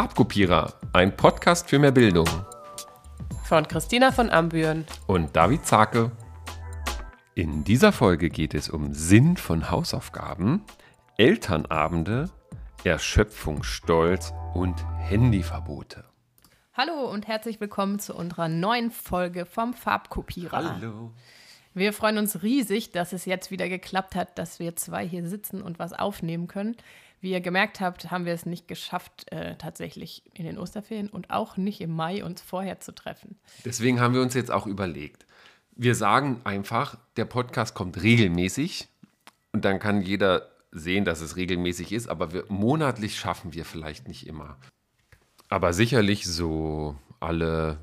Farbkopierer, ein Podcast für mehr Bildung. Von Christina von Ambüren und David Zake. In dieser Folge geht es um Sinn von Hausaufgaben, Elternabende, Erschöpfungsstolz und Handyverbote. Hallo und herzlich willkommen zu unserer neuen Folge vom Farbkopierer. Hallo. Wir freuen uns riesig, dass es jetzt wieder geklappt hat, dass wir zwei hier sitzen und was aufnehmen können. Wie ihr gemerkt habt, haben wir es nicht geschafft, äh, tatsächlich in den Osterferien und auch nicht im Mai uns vorher zu treffen. Deswegen haben wir uns jetzt auch überlegt. Wir sagen einfach, der Podcast kommt regelmäßig und dann kann jeder sehen, dass es regelmäßig ist, aber wir, monatlich schaffen wir vielleicht nicht immer. Aber sicherlich so alle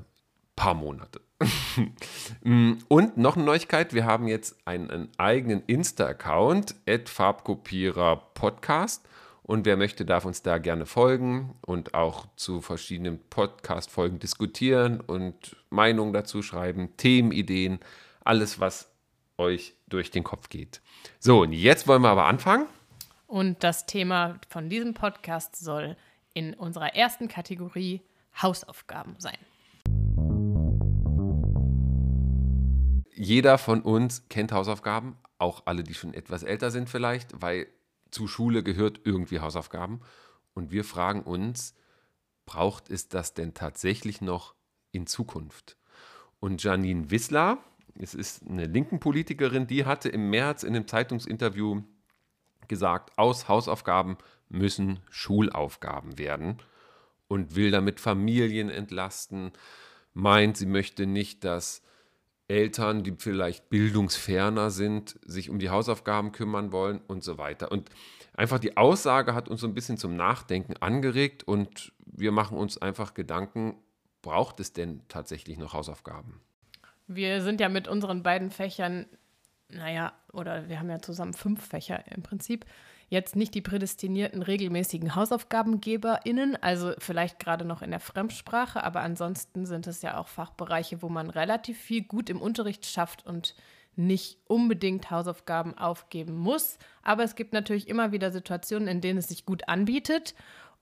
paar Monate. und noch eine Neuigkeit, wir haben jetzt einen, einen eigenen Insta-Account, Farbkopierer Podcast. Und wer möchte, darf uns da gerne folgen und auch zu verschiedenen Podcast-Folgen diskutieren und Meinungen dazu schreiben, Themenideen, alles, was euch durch den Kopf geht. So, und jetzt wollen wir aber anfangen. Und das Thema von diesem Podcast soll in unserer ersten Kategorie Hausaufgaben sein. Jeder von uns kennt Hausaufgaben, auch alle, die schon etwas älter sind vielleicht, weil zu Schule gehört irgendwie Hausaufgaben. Und wir fragen uns, braucht es das denn tatsächlich noch in Zukunft? Und Janine Wissler, es ist eine linken Politikerin, die hatte im März in einem Zeitungsinterview gesagt, aus Hausaufgaben müssen Schulaufgaben werden und will damit Familien entlasten, meint, sie möchte nicht, dass Eltern, die vielleicht bildungsferner sind, sich um die Hausaufgaben kümmern wollen und so weiter. Und einfach die Aussage hat uns so ein bisschen zum Nachdenken angeregt und wir machen uns einfach Gedanken, braucht es denn tatsächlich noch Hausaufgaben? Wir sind ja mit unseren beiden Fächern, naja, oder wir haben ja zusammen fünf Fächer im Prinzip, jetzt nicht die prädestinierten regelmäßigen HausaufgabengeberInnen, also vielleicht gerade noch in der Fremdsprache, aber ansonsten sind es ja auch Fachbereiche, wo man relativ viel gut im Unterricht schafft und nicht unbedingt Hausaufgaben aufgeben muss. Aber es gibt natürlich immer wieder Situationen, in denen es sich gut anbietet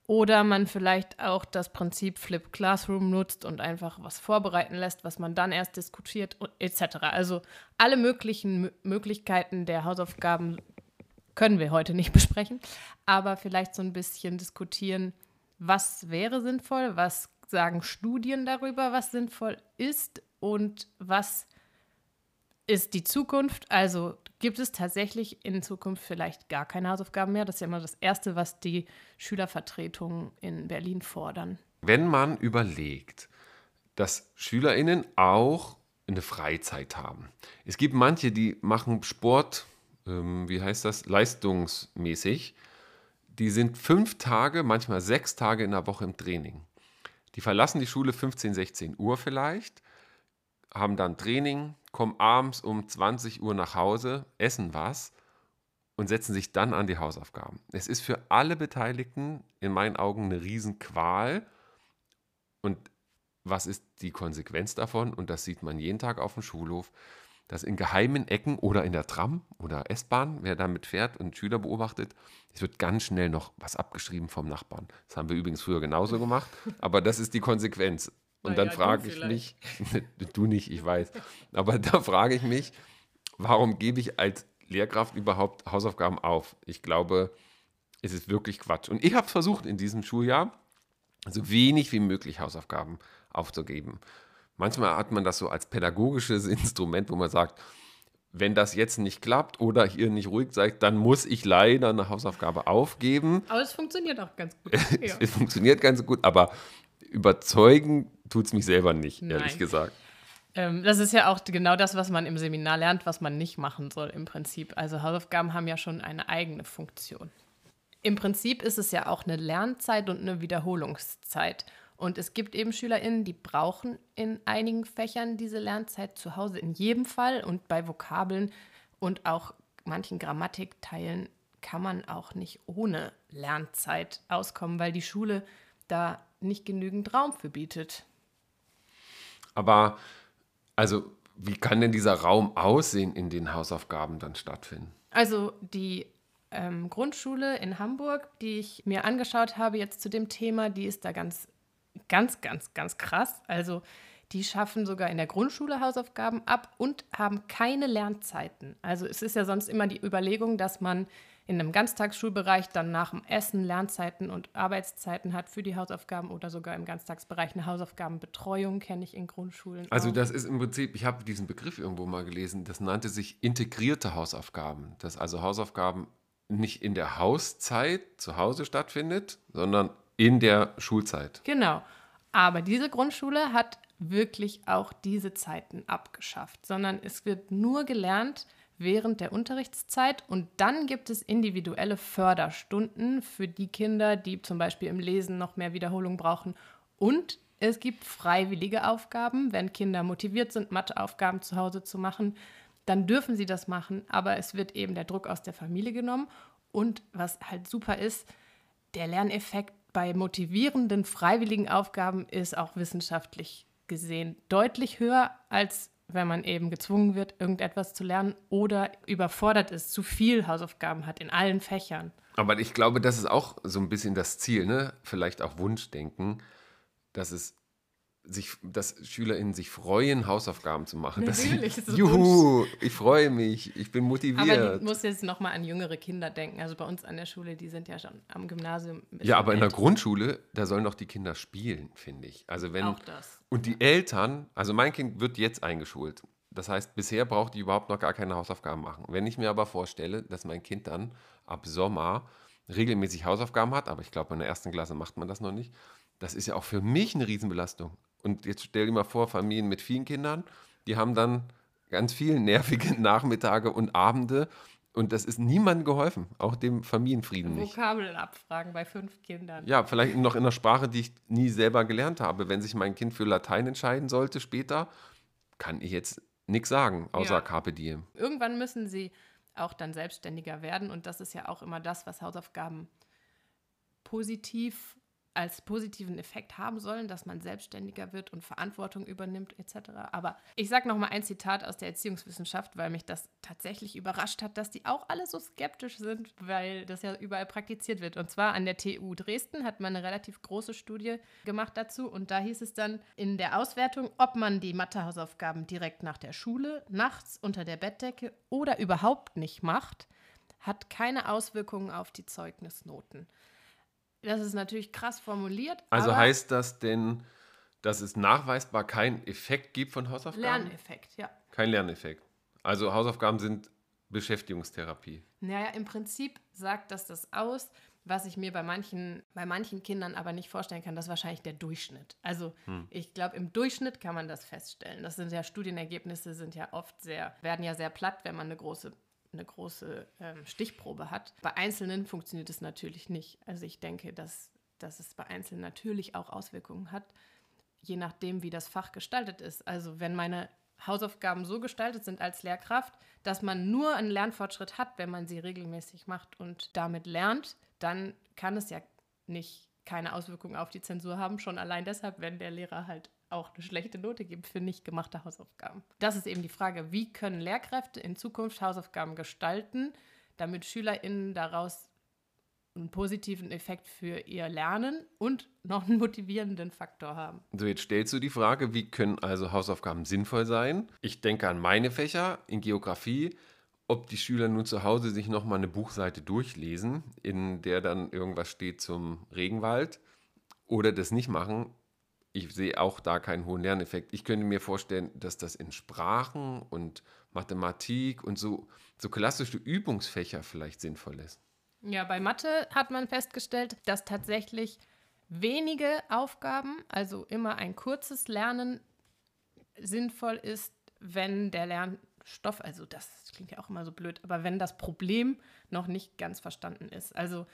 oder man vielleicht auch das Prinzip Flip Classroom nutzt und einfach was vorbereiten lässt, was man dann erst diskutiert etc. Also alle möglichen Möglichkeiten der Hausaufgaben können wir heute nicht besprechen, aber vielleicht so ein bisschen diskutieren, was wäre sinnvoll, was sagen Studien darüber, was sinnvoll ist und was ist die Zukunft. Also gibt es tatsächlich in Zukunft vielleicht gar keine Hausaufgaben mehr. Das ist ja immer das Erste, was die Schülervertretungen in Berlin fordern. Wenn man überlegt, dass Schülerinnen auch eine Freizeit haben. Es gibt manche, die machen Sport ähm, wie heißt das, leistungsmäßig. Die sind fünf Tage, manchmal sechs Tage in der Woche im Training. Die verlassen die Schule 15, 16 Uhr vielleicht, haben dann Training, kommen abends um 20 Uhr nach Hause, essen was und setzen sich dann an die Hausaufgaben. Es ist für alle Beteiligten in meinen Augen eine Riesenqual. Und was ist die Konsequenz davon? Und das sieht man jeden Tag auf dem Schulhof dass in geheimen Ecken oder in der Tram oder S-Bahn, wer damit fährt und Schüler beobachtet, es wird ganz schnell noch was abgeschrieben vom Nachbarn. Das haben wir übrigens früher genauso gemacht, aber das ist die Konsequenz. Und dann ja, frage ich mich, du nicht, ich weiß, aber da frage ich mich, warum gebe ich als Lehrkraft überhaupt Hausaufgaben auf? Ich glaube, es ist wirklich Quatsch. Und ich habe versucht in diesem Schuljahr, so wenig wie möglich Hausaufgaben aufzugeben. Manchmal hat man das so als pädagogisches Instrument, wo man sagt, wenn das jetzt nicht klappt oder ihr nicht ruhig seid, dann muss ich leider eine Hausaufgabe aufgeben. Aber es funktioniert auch ganz gut. Ja. es funktioniert ganz gut, aber überzeugen tut es mich selber nicht, Nein. ehrlich gesagt. Ähm, das ist ja auch genau das, was man im Seminar lernt, was man nicht machen soll im Prinzip. Also Hausaufgaben haben ja schon eine eigene Funktion. Im Prinzip ist es ja auch eine Lernzeit und eine Wiederholungszeit. Und es gibt eben SchülerInnen, die brauchen in einigen Fächern diese Lernzeit zu Hause in jedem Fall. Und bei Vokabeln und auch manchen Grammatikteilen kann man auch nicht ohne Lernzeit auskommen, weil die Schule da nicht genügend Raum für bietet. Aber, also, wie kann denn dieser Raum aussehen, in den Hausaufgaben dann stattfinden? Also, die ähm, Grundschule in Hamburg, die ich mir angeschaut habe jetzt zu dem Thema, die ist da ganz, ganz, ganz, ganz krass. Also die schaffen sogar in der Grundschule Hausaufgaben ab und haben keine Lernzeiten. Also es ist ja sonst immer die Überlegung, dass man in einem Ganztagsschulbereich dann nach dem Essen Lernzeiten und Arbeitszeiten hat für die Hausaufgaben oder sogar im Ganztagsbereich eine Hausaufgabenbetreuung, kenne ich in Grundschulen. Also auch. das ist im Prinzip, ich habe diesen Begriff irgendwo mal gelesen, das nannte sich integrierte Hausaufgaben. Dass also Hausaufgaben nicht in der Hauszeit zu Hause stattfindet, sondern in der Schulzeit. Genau. Aber diese Grundschule hat wirklich auch diese Zeiten abgeschafft, sondern es wird nur gelernt während der Unterrichtszeit und dann gibt es individuelle Förderstunden für die Kinder, die zum Beispiel im Lesen noch mehr Wiederholung brauchen und es gibt freiwillige Aufgaben, wenn Kinder motiviert sind, Matheaufgaben zu Hause zu machen, dann dürfen sie das machen, aber es wird eben der Druck aus der Familie genommen und was halt super ist, der Lerneffekt bei motivierenden freiwilligen Aufgaben ist auch wissenschaftlich gesehen deutlich höher, als wenn man eben gezwungen wird, irgendetwas zu lernen oder überfordert ist, zu viel Hausaufgaben hat in allen Fächern. Aber ich glaube, das ist auch so ein bisschen das Ziel, ne? vielleicht auch Wunschdenken, dass es sich, dass SchülerInnen sich freuen, Hausaufgaben zu machen. Natürlich, sie, ist es Juhu, ich freue mich, ich bin motiviert. Aber ich muss jetzt nochmal an jüngere Kinder denken. Also bei uns an der Schule, die sind ja schon am Gymnasium. ja, aber in der. Grundschule, da sollen doch die Kinder spielen, finde ich. Also wenn Auch das. und die Eltern, also mein Kind wird jetzt eingeschult. Das heißt, bisher braucht die überhaupt noch gar keine Hausaufgaben machen. Wenn ich mir aber vorstelle, dass mein Kind dann ab Sommer regelmäßig Hausaufgaben hat, aber ich glaube, in der ersten Klasse macht man das noch nicht, das ist ja auch für mich eine Riesenbelastung. Und jetzt stell dir mal vor, Familien mit vielen Kindern, die haben dann ganz viele nervige Nachmittage und Abende und das ist niemandem geholfen, auch dem Familienfrieden nicht. Vokabeln abfragen bei fünf Kindern. Ja, vielleicht noch in einer Sprache, die ich nie selber gelernt habe. Wenn sich mein Kind für Latein entscheiden sollte später, kann ich jetzt nichts sagen, außer Ja. Carpe Diem. Irgendwann müssen sie auch dann selbstständiger werden und das ist ja auch immer das, was Hausaufgaben positiv als positiven Effekt haben sollen, dass man selbstständiger wird und Verantwortung übernimmt etc. Aber ich sage noch mal ein Zitat aus der Erziehungswissenschaft, weil mich das tatsächlich überrascht hat, dass die auch alle so skeptisch sind, weil das ja überall praktiziert wird. Und zwar an der TU Dresden hat man eine relativ große Studie gemacht dazu und da hieß es dann in der Auswertung, ob man die Mathehausaufgaben direkt nach der Schule, nachts unter der Bettdecke oder überhaupt nicht macht, hat keine Auswirkungen auf die Zeugnisnoten. Das ist natürlich krass formuliert. Also heißt das denn, dass es nachweisbar keinen Effekt gibt von Hausaufgaben? Lerneffekt, ja. Kein Lerneffekt. Also Hausaufgaben sind Beschäftigungstherapie. Naja, im Prinzip sagt das das aus, was ich mir bei manchen, bei manchen Kindern aber nicht vorstellen kann, das ist wahrscheinlich der Durchschnitt. Also ich glaube, im Durchschnitt kann man das feststellen. Das sind ja Studienergebnisse, sind ja oft sehr, werden ja sehr platt, wenn man eine große, eine große ähm, Stichprobe hat. Bei Einzelnen funktioniert es natürlich nicht. Also ich denke, dass, dass es bei Einzelnen natürlich auch Auswirkungen hat, je nachdem, wie das Fach gestaltet ist. Also wenn meine Hausaufgaben so gestaltet sind als Lehrkraft, dass man nur einen Lernfortschritt hat, wenn man sie regelmäßig macht und damit lernt, dann kann es ja nicht keine Auswirkungen auf die Zensur haben, schon allein deshalb, wenn der Lehrer halt auch eine schlechte Note gibt für nicht gemachte Hausaufgaben. Das ist eben die Frage, wie können Lehrkräfte in Zukunft Hausaufgaben gestalten, damit SchülerInnen daraus einen positiven Effekt für ihr Lernen und noch einen motivierenden Faktor haben. So, jetzt stellst du die Frage, wie können also Hausaufgaben sinnvoll sein? Ich denke an meine Fächer in Geografie, ob die Schüler nun zu Hause sich nochmal eine Buchseite durchlesen, in der dann irgendwas steht zum Regenwald oder das nicht machen. Ich sehe auch da keinen hohen Lerneffekt. Ich könnte mir vorstellen, dass das in Sprachen und Mathematik und so, so klassische Übungsfächer vielleicht sinnvoll ist. Ja, bei Mathe hat man festgestellt, dass tatsächlich wenige Aufgaben, also immer ein kurzes Lernen, sinnvoll ist, wenn der Lernstoff, also das klingt ja auch immer so blöd, aber wenn das Problem noch nicht ganz verstanden ist. Also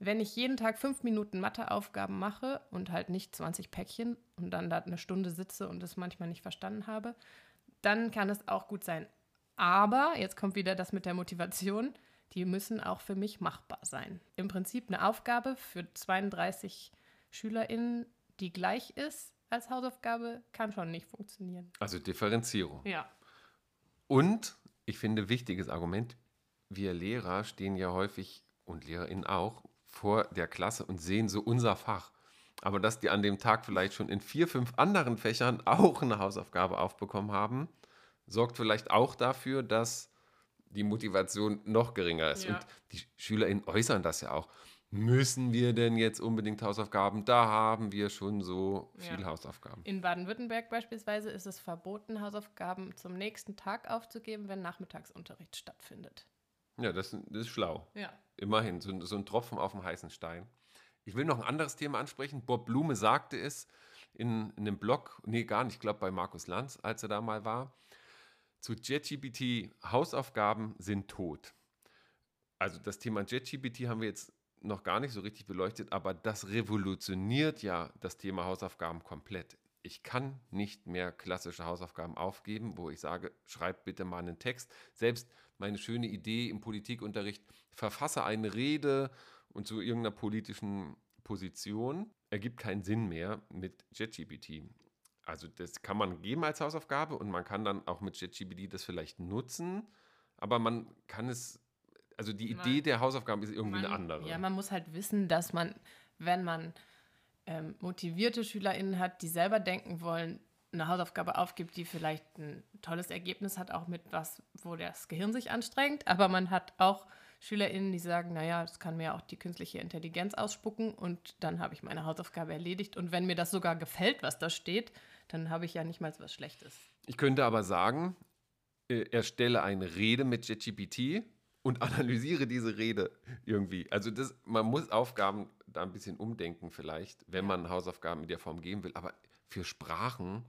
wenn ich jeden Tag fünf Minuten Matheaufgaben mache und halt nicht 20 Päckchen und dann da eine Stunde sitze und es manchmal nicht verstanden habe, dann kann es auch gut sein. Aber, jetzt kommt wieder das mit der Motivation, die müssen auch für mich machbar sein. Im Prinzip eine Aufgabe für 32 SchülerInnen, die gleich ist als Hausaufgabe, kann schon nicht funktionieren. Also Differenzierung. Ja. Und ich finde, wichtiges Argument, wir Lehrer stehen ja häufig und LehrerInnen auch vor der Klasse und sehen so unser Fach. Aber dass die an dem Tag vielleicht schon in vier, fünf anderen Fächern auch eine Hausaufgabe aufbekommen haben, sorgt vielleicht auch dafür, dass die Motivation noch geringer ist. Ja. Und die SchülerInnen äußern das ja auch. Müssen wir denn jetzt unbedingt Hausaufgaben? Da haben wir schon so viele Ja. Hausaufgaben. In Baden-Württemberg beispielsweise ist es verboten, Hausaufgaben zum nächsten Tag aufzugeben, wenn Nachmittagsunterricht stattfindet. Ja, das, das ist schlau. Ja. Immerhin, so, so ein Tropfen auf dem heißen Stein. Ich will noch ein anderes Thema ansprechen. Bob Blume sagte es in, in einem Blog, nee, gar nicht, ich glaube bei Markus Lanz, als er da mal war, zu JetGPT, Hausaufgaben sind tot. Also das Thema JetGPT haben wir jetzt noch gar nicht so richtig beleuchtet, aber das revolutioniert ja das Thema Hausaufgaben komplett. Ich kann nicht mehr klassische Hausaufgaben aufgeben, wo ich sage, schreib bitte mal einen Text. Selbst meine schöne Idee im Politikunterricht, verfasse eine Rede und zu irgendeiner politischen Position, ergibt keinen Sinn mehr mit JetGPT. Also das kann man geben als Hausaufgabe und man kann dann auch mit JetGPT das vielleicht nutzen, aber man kann es, also die Man- Idee der Hausaufgaben ist irgendwie eine Man- andere. Ja, man muss halt wissen, dass man, wenn man ähm, motivierte SchülerInnen hat, die selber denken wollen, eine Hausaufgabe aufgibt, die vielleicht ein tolles Ergebnis hat, auch mit was, wo das Gehirn sich anstrengt. Aber man hat auch SchülerInnen, die sagen, naja, das kann mir auch die künstliche Intelligenz ausspucken und dann habe ich meine Hausaufgabe erledigt. Und wenn mir das sogar gefällt, was da steht, dann habe ich ja nicht mal was Schlechtes. Ich könnte aber sagen, äh, erstelle eine Rede mit JetGPT und analysiere diese Rede irgendwie. Also das, man muss Aufgaben da ein bisschen umdenken vielleicht, wenn man Hausaufgaben in der Form geben will. Aber für Sprachen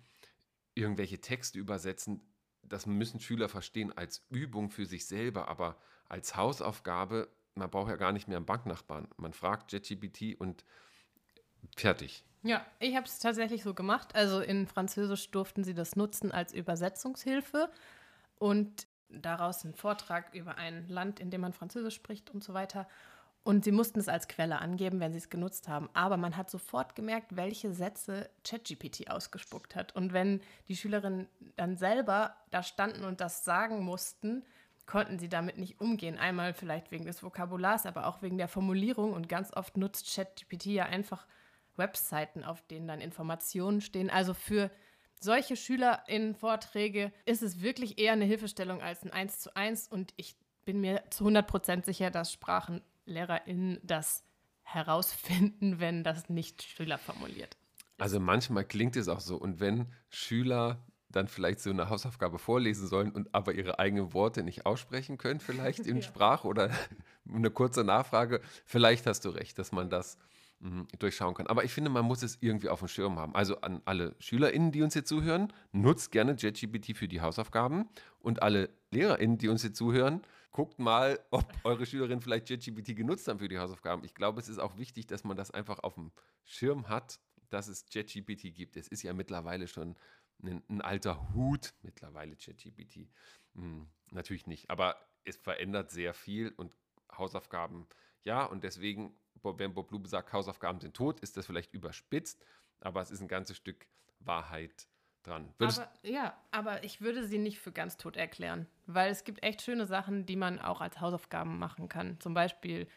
irgendwelche Texte übersetzen, das müssen Schüler verstehen als Übung für sich selber, aber als Hausaufgabe, man braucht ja gar nicht mehr einen Banknachbarn. Man fragt JetGPT und fertig. Ja, ich habe es tatsächlich so gemacht. Also in Französisch durften sie das nutzen als Übersetzungshilfe und daraus einen Vortrag über ein Land, in dem man Französisch spricht und so weiter. Und sie mussten es als Quelle angeben, wenn sie es genutzt haben. Aber man hat sofort gemerkt, welche Sätze ChatGPT ausgespuckt hat. Und wenn die Schülerinnen dann selber da standen und das sagen mussten, konnten sie damit nicht umgehen. Einmal vielleicht wegen des Vokabulars, aber auch wegen der Formulierung. Und ganz oft nutzt ChatGPT ja einfach Webseiten, auf denen dann Informationen stehen. Also für solche SchülerInnen-Vorträge ist es wirklich eher eine Hilfestellung als ein 1 zu 1. Und ich bin mir zu 100% sicher, dass SprachenlehrerInnen das herausfinden, wenn das nicht Schüler formuliert. Also manchmal klingt es auch so. Und wenn Schüler dann vielleicht so eine Hausaufgabe vorlesen sollen und aber ihre eigenen Worte nicht aussprechen können, vielleicht in Ja. Sprache oder eine kurze Nachfrage, vielleicht hast du recht, dass man das mh, durchschauen kann. Aber ich finde, man muss es irgendwie auf dem Schirm haben. Also an alle SchülerInnen, die uns hier zuhören, nutzt gerne JetGPT für die Hausaufgaben und alle LehrerInnen, die uns hier zuhören, guckt mal, ob eure Schülerinnen vielleicht JetGPT genutzt haben für die Hausaufgaben. Ich glaube, es ist auch wichtig, dass man das einfach auf dem Schirm hat, dass es JetGPT gibt. Es ist ja mittlerweile schon ein, ein alter Hut, mittlerweile JetGPT. Hm, natürlich nicht, aber es verändert sehr viel und Hausaufgaben, ja, und deswegen, wenn Bob Lube sagt, Hausaufgaben sind tot, ist das vielleicht überspitzt, aber es ist ein ganzes Stück Wahrheit dran. Würdest, Aber, ja, aber ich würde sie nicht für ganz tot erklären, weil es gibt echt schöne Sachen, die man auch als Hausaufgaben machen kann. Zum Beispiel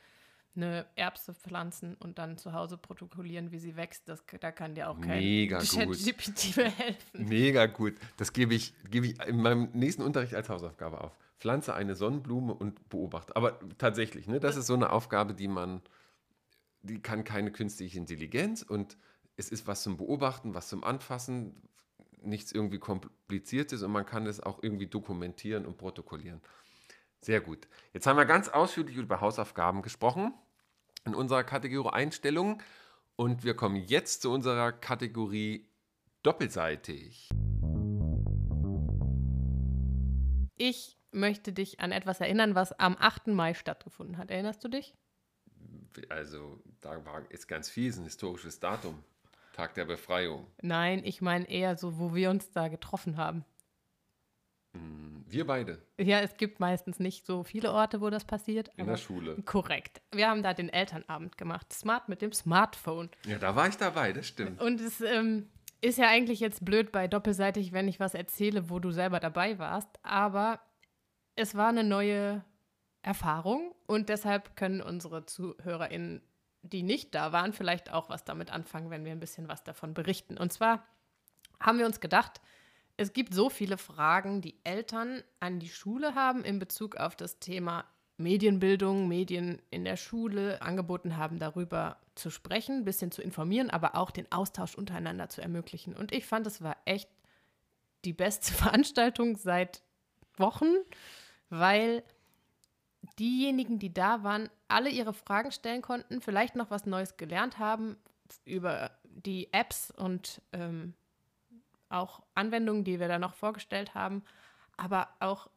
eine Erbse pflanzen und dann zu Hause protokollieren, wie sie wächst. Das, da kann dir auch kein. ChatGPT mehr helfen. Mega gut. Das gebe ich, gebe ich in meinem nächsten Unterricht als Hausaufgabe auf. Pflanze eine Sonnenblume und beobachte. Aber tatsächlich, ne, das ist so eine Aufgabe, die man, die kann keine künstliche Intelligenz und es ist was zum Beobachten, was zum Anfassen, nichts irgendwie kompliziertes und man kann es auch irgendwie dokumentieren und protokollieren. Sehr gut. Jetzt haben wir ganz ausführlich über Hausaufgaben gesprochen in unserer Kategorie Einstellungen und wir kommen jetzt zu unserer Kategorie Doppelseitig. Ich möchte dich an etwas erinnern, was am 8. Mai stattgefunden hat. Erinnerst du dich? Also, da war, ist ganz viel, ist ein historisches Datum. Tag der Befreiung. Nein, ich meine eher so, wo wir uns da getroffen haben. Wir beide Ja, es gibt meistens nicht so viele Orte, wo das passiert. in der Schule. Korrekt. Wir haben da den Elternabend gemacht. Smart mit dem Smartphone. Ja, da war ich dabei, das stimmt. Und es ähm, ist ja eigentlich jetzt blöd bei doppelseitig, wenn ich was erzähle, wo du selber dabei warst. Aber es war eine neue Erfahrung und deshalb können unsere ZuhörerInnen, die nicht da waren, vielleicht auch was damit anfangen, wenn wir ein bisschen was davon berichten. Und zwar haben wir uns gedacht, es gibt so viele Fragen, die Eltern an die Schule haben in Bezug auf das Thema Medienbildung, Medien in der Schule angeboten haben, darüber zu sprechen, ein bisschen zu informieren, aber auch den Austausch untereinander zu ermöglichen. Und ich fand, es war echt die beste Veranstaltung seit Wochen, weil diejenigen, die da waren, alle ihre Fragen stellen konnten, vielleicht noch was Neues gelernt haben über die Apps und ähm, auch Anwendungen, die wir da noch vorgestellt haben, aber auch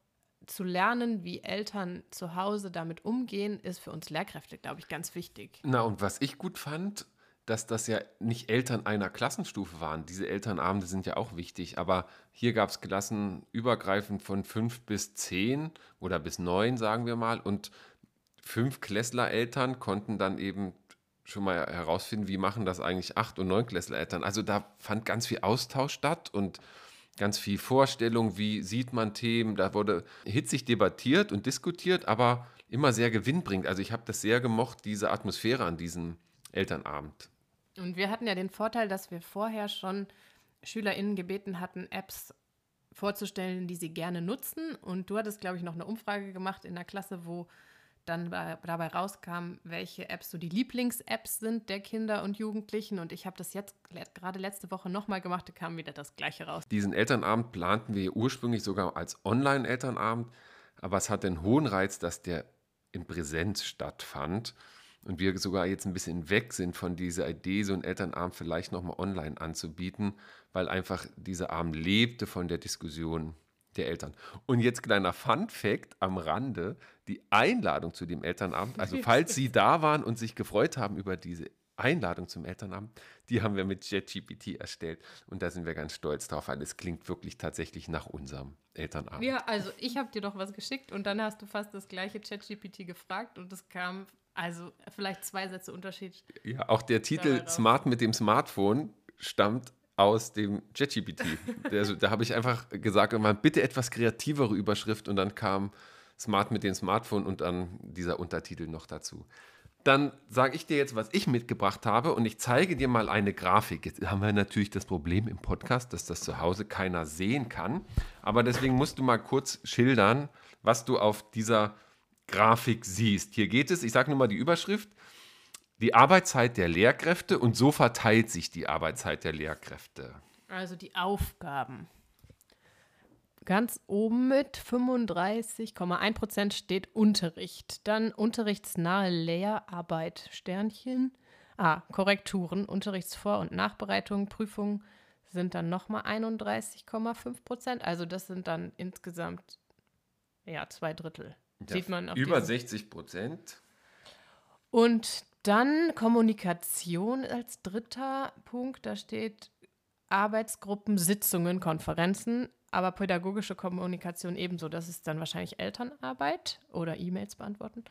zu lernen, wie Eltern zu Hause damit umgehen, ist für uns Lehrkräfte, glaube ich, ganz wichtig. Na, und was ich gut fand, dass das ja nicht Eltern einer Klassenstufe waren. Diese Elternabende sind ja auch wichtig, aber hier gab es Klassen übergreifend von fünf bis zehn oder bis neun, sagen wir mal, und fünf Klässler-Eltern konnten dann eben schon mal herausfinden, wie machen das eigentlich acht- und neunklässler-Eltern. Also da fand ganz viel Austausch statt und ganz viel Vorstellung, wie sieht man Themen. Da wurde hitzig debattiert und diskutiert, aber immer sehr gewinnbringend. Also ich habe das sehr gemocht, diese Atmosphäre an diesem Elternabend. Und wir hatten ja den Vorteil, dass wir vorher schon SchülerInnen gebeten hatten, Apps vorzustellen, die sie gerne nutzen. Und du hattest, glaube ich, noch eine Umfrage gemacht in der Klasse, wo dann dabei rauskam, welche Apps so die Lieblings-Apps sind der Kinder und Jugendlichen. Und ich habe das jetzt gerade letzte Woche nochmal gemacht, da kam wieder das Gleiche raus. Diesen Elternabend planten wir ursprünglich sogar als Online-Elternabend, aber es hat den hohen Reiz, dass der in Präsenz stattfand und wir sogar jetzt ein bisschen weg sind von dieser Idee, so einen Elternabend vielleicht nochmal online anzubieten, weil einfach dieser Abend lebte von der Diskussion der Eltern. Und jetzt kleiner Fun Fact am Rande, die Einladung zu dem Elternabend, also falls Sie da waren und sich gefreut haben über diese Einladung zum Elternabend, die haben wir mit JetGPT erstellt und da sind wir ganz stolz drauf, weil es klingt wirklich tatsächlich nach unserem Elternabend. Ja, also ich habe dir doch was geschickt und dann hast du fast das gleiche ChatGPT gefragt und es kam also vielleicht zwei Sätze Unterschied. Ja, auch der Titel Smart mit dem Smartphone stammt aus dem ChatGPT. Also, da habe ich einfach gesagt, immer bitte etwas kreativere Überschrift und dann kam Smart mit dem Smartphone und dann dieser Untertitel noch dazu. Dann sage ich dir jetzt, was ich mitgebracht habe und ich zeige dir mal eine Grafik. Jetzt haben wir natürlich das Problem im Podcast, dass das zu Hause keiner sehen kann. Aber deswegen musst du mal kurz schildern, was du auf dieser Grafik siehst. Hier geht es, ich sage nur mal die Überschrift, die Arbeitszeit der Lehrkräfte und so verteilt sich die Arbeitszeit der Lehrkräfte. Also die Aufgaben. Ganz oben mit 35,1 Prozent steht Unterricht. Dann unterrichtsnahe Lehrarbeit, Sternchen. Ah, Korrekturen, Unterrichtsvor- und Nachbereitung, Prüfungen sind dann nochmal 31,5 Prozent. Also das sind dann insgesamt ja, zwei Drittel. Ja, Sieht man über 60 Prozent. Und dann Kommunikation als dritter Punkt. Da steht Arbeitsgruppen, Sitzungen, Konferenzen, aber pädagogische Kommunikation ebenso. Das ist dann wahrscheinlich Elternarbeit oder E-Mails beantworten.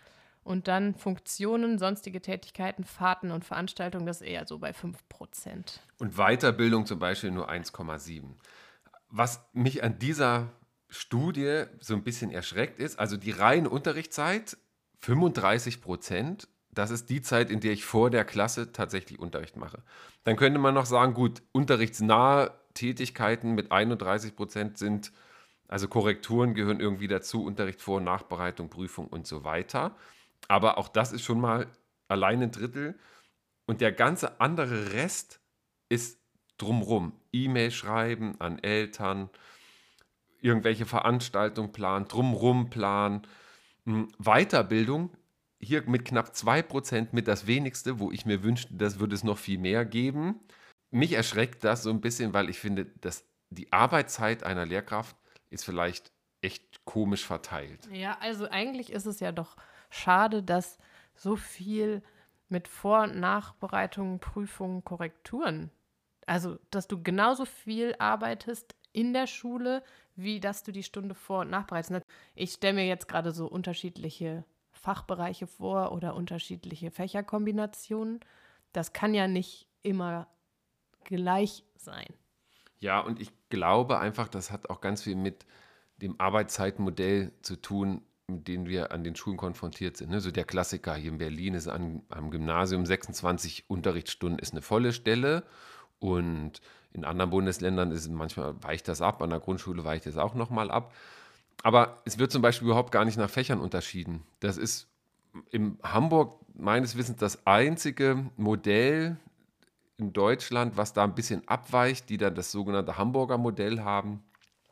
Und dann Funktionen, sonstige Tätigkeiten, Fahrten und Veranstaltungen, das ist eher so bei 5 Prozent. Und Weiterbildung zum Beispiel nur 1,7. Was mich an dieser Studie so ein bisschen erschreckt ist, also die reine Unterrichtszeit 35 Prozent, das ist die Zeit, in der ich vor der Klasse tatsächlich Unterricht mache. Dann könnte man noch sagen, gut, unterrichtsnahe Tätigkeiten mit 31 Prozent sind, also Korrekturen gehören irgendwie dazu, Unterricht vor, Nachbereitung, Prüfung und so weiter. Aber auch das ist schon mal allein ein Drittel. Und der ganze andere Rest ist drumrum. E-Mail schreiben an Eltern, irgendwelche Veranstaltungen planen, drumrum planen. Hm, Weiterbildung, hier mit knapp 2% mit das wenigste, wo ich mir wünschte, das würde es noch viel mehr geben. Mich erschreckt das so ein bisschen, weil ich finde, dass die Arbeitszeit einer Lehrkraft ist vielleicht echt komisch verteilt. Ja, also eigentlich ist es ja doch schade, dass so viel mit Vor- und Nachbereitungen, Prüfungen, Korrekturen, also dass du genauso viel arbeitest in der Schule, wie dass du die Stunde vor- und nachbereitest. Ich stelle mir jetzt gerade so unterschiedliche Fachbereiche vor oder unterschiedliche Fächerkombinationen. Das kann ja nicht immer gleich sein. Ja, und ich glaube einfach, das hat auch ganz viel mit dem Arbeitszeitmodell zu tun, mit denen wir an den Schulen konfrontiert sind. Ne? So der Klassiker hier in Berlin ist an, am Gymnasium 26 Unterrichtsstunden ist eine volle Stelle und in anderen Bundesländern ist manchmal weicht das ab, an der Grundschule weicht es auch nochmal ab. Aber es wird zum Beispiel überhaupt gar nicht nach Fächern unterschieden. Das ist in Hamburg meines Wissens das einzige Modell in Deutschland, was da ein bisschen abweicht, die dann das sogenannte Hamburger Modell haben,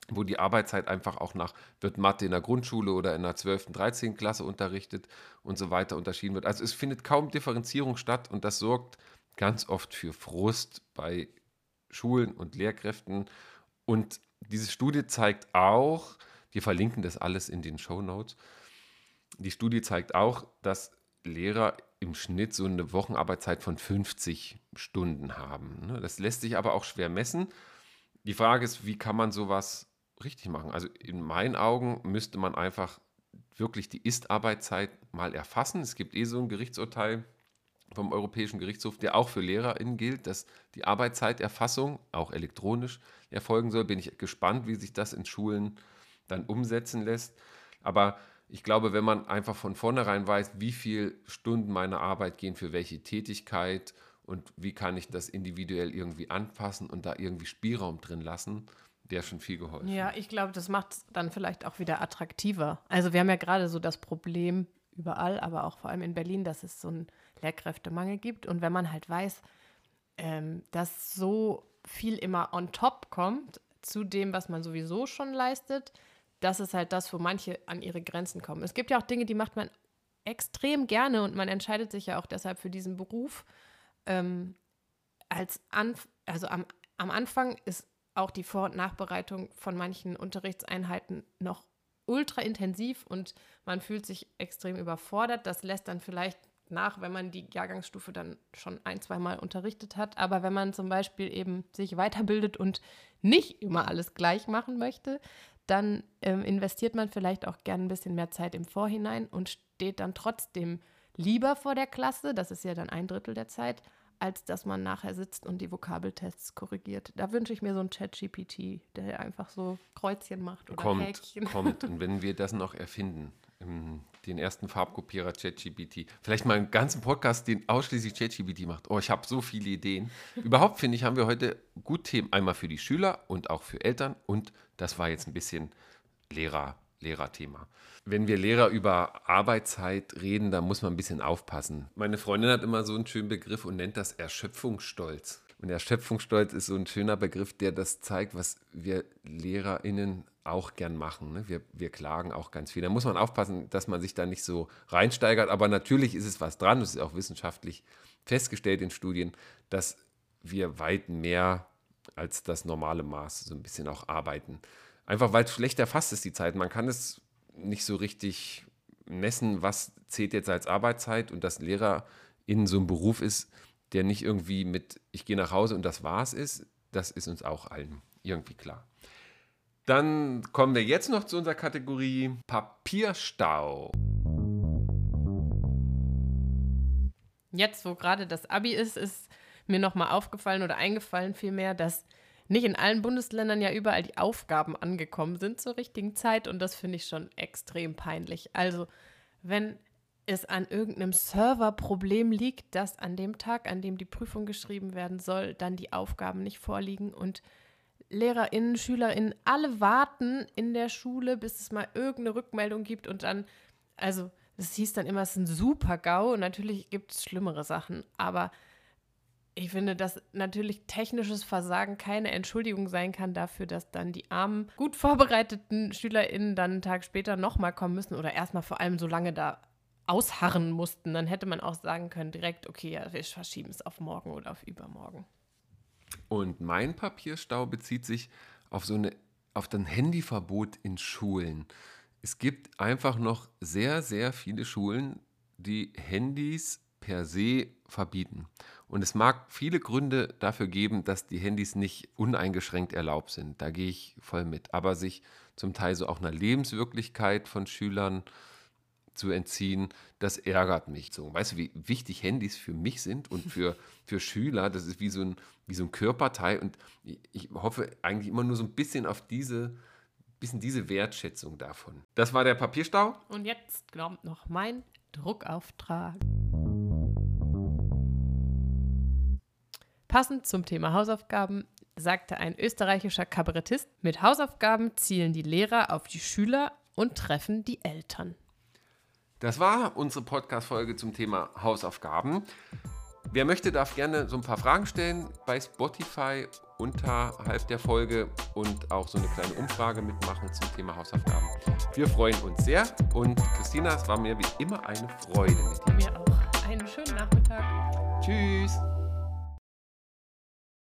wo die Arbeitszeit einfach auch nach, wird Mathe in der Grundschule oder in der 12., 13. Klasse unterrichtet und so weiter unterschieden wird. Also es findet kaum Differenzierung statt und das sorgt ganz oft für Frust bei Schulen und Lehrkräften. Und diese Studie zeigt auch, wir verlinken das alles in den Show Notes, die Studie zeigt auch, dass Lehrer im Schnitt so eine Wochenarbeitszeit von 50 Stunden haben. Ne? Das lässt sich aber auch schwer messen. Die Frage ist, wie kann man sowas richtig machen? Also in meinen Augen müsste man einfach wirklich die Ist-Arbeitszeit mal erfassen. Es gibt eh so ein Gerichtsurteil vom Europäischen Gerichtshof, der auch für LehrerInnen gilt, dass die Arbeitszeiterfassung auch elektronisch erfolgen soll. Bin ich gespannt, wie sich das in Schulen dann umsetzen lässt. Aber ich glaube, wenn man einfach von vornherein weiß, wie viele Stunden meiner Arbeit gehen für welche Tätigkeit und wie kann ich das individuell irgendwie anpassen und da irgendwie Spielraum drin lassen, wäre schon viel geholfen. Ja, ich glaube, das macht es dann vielleicht auch wieder attraktiver. Also wir haben ja gerade so das Problem überall, aber auch vor allem in Berlin, dass es so einen Lehrkräftemangel gibt. Und wenn man halt weiß, ähm, dass so viel immer on top kommt zu dem, was man sowieso schon leistet, das ist halt das, wo manche an ihre Grenzen kommen. Es gibt ja auch Dinge, die macht man extrem gerne und man entscheidet sich ja auch deshalb für diesen Beruf. Ähm, als Anf also am, am Anfang ist auch die Vor- und Nachbereitung von manchen Unterrichtseinheiten noch ultra intensiv und man fühlt sich extrem überfordert. Das lässt dann vielleicht nach, wenn man die Jahrgangsstufe dann schon ein, zwei Mal unterrichtet hat. Aber wenn man zum Beispiel eben sich weiterbildet und nicht immer alles gleich machen möchte, dann ähm, investiert man vielleicht auch gern ein bisschen mehr Zeit im Vorhinein und steht dann trotzdem lieber vor der Klasse, das ist ja dann ein Drittel der Zeit, als dass man nachher sitzt und die Vokabeltests korrigiert. Da wünsche ich mir so einen Chat-GPT, der einfach so Kreuzchen macht oder kommt, Häkchen. Kommt, und wenn wir das noch erfinden, den ersten Farbkopierer ChatGPT. Vielleicht mal einen ganzen Podcast, den ausschließlich ChatGPT macht. Oh, ich habe so viele Ideen. Überhaupt finde ich, haben wir heute gut Themen. Einmal für die Schüler und auch für Eltern. Und das war jetzt ein bisschen Lehrer, Lehrerthema. Wenn wir Lehrer über Arbeitszeit reden, da muss man ein bisschen aufpassen. Meine Freundin hat immer so einen schönen Begriff und nennt das Erschöpfungsstolz. Und Erschöpfungsstolz ist so ein schöner Begriff, der das zeigt, was wir LehrerInnen auch gern machen. Ne? Wir, wir klagen auch ganz viel. Da muss man aufpassen, dass man sich da nicht so reinsteigert. Aber natürlich ist es was dran. Das ist auch wissenschaftlich festgestellt in Studien, dass wir weit mehr als das normale Maß so ein bisschen auch arbeiten. Einfach weil es schlecht erfasst ist, die Zeit. Man kann es nicht so richtig messen, was zählt jetzt als Arbeitszeit und dass Lehrer in so einem Beruf ist, der nicht irgendwie mit ich gehe nach Hause und das war's ist, das ist uns auch allen irgendwie klar. Dann kommen wir jetzt noch zu unserer Kategorie Papierstau. Jetzt, wo gerade das Abi ist, ist mir nochmal aufgefallen oder eingefallen vielmehr, dass nicht in allen Bundesländern ja überall die Aufgaben angekommen sind zur richtigen Zeit und das finde ich schon extrem peinlich. Also, wenn es an irgendeinem Serverproblem liegt, dass an dem Tag, an dem die Prüfung geschrieben werden soll, dann die Aufgaben nicht vorliegen und LehrerInnen, SchülerInnen, alle warten in der Schule, bis es mal irgendeine Rückmeldung gibt und dann, also es hieß dann immer, es ist ein super GAU und natürlich gibt es schlimmere Sachen, aber ich finde, dass natürlich technisches Versagen keine Entschuldigung sein kann dafür, dass dann die armen, gut vorbereiteten SchülerInnen dann einen Tag später nochmal kommen müssen oder erstmal vor allem so lange da ausharren mussten. Dann hätte man auch sagen können, direkt, okay, ja, wir verschieben es auf morgen oder auf übermorgen. Und mein Papierstau bezieht sich auf so eine, auf ein Handyverbot in Schulen. Es gibt einfach noch sehr, sehr viele Schulen, die Handys per se verbieten. Und es mag viele Gründe dafür geben, dass die Handys nicht uneingeschränkt erlaubt sind. Da gehe ich voll mit. Aber sich zum Teil so auch einer Lebenswirklichkeit von Schülern zu entziehen, das ärgert mich so. Weißt du, wie wichtig Handys für mich sind und für, für Schüler? Das ist wie so, ein, wie so ein Körperteil und ich hoffe eigentlich immer nur so ein bisschen auf diese bisschen diese Wertschätzung davon. Das war der Papierstau. Und jetzt kommt noch mein Druckauftrag. Passend zum Thema Hausaufgaben sagte ein österreichischer Kabarettist, mit Hausaufgaben zielen die Lehrer auf die Schüler und treffen die Eltern. Das war unsere Podcast-Folge zum Thema Hausaufgaben. Wer möchte, darf gerne so ein paar Fragen stellen bei Spotify unterhalb der Folge und auch so eine kleine Umfrage mitmachen zum Thema Hausaufgaben. Wir freuen uns sehr und Christina, es war mir wie immer eine Freude mit dir. Mir auch. Einen schönen Nachmittag. Tschüss.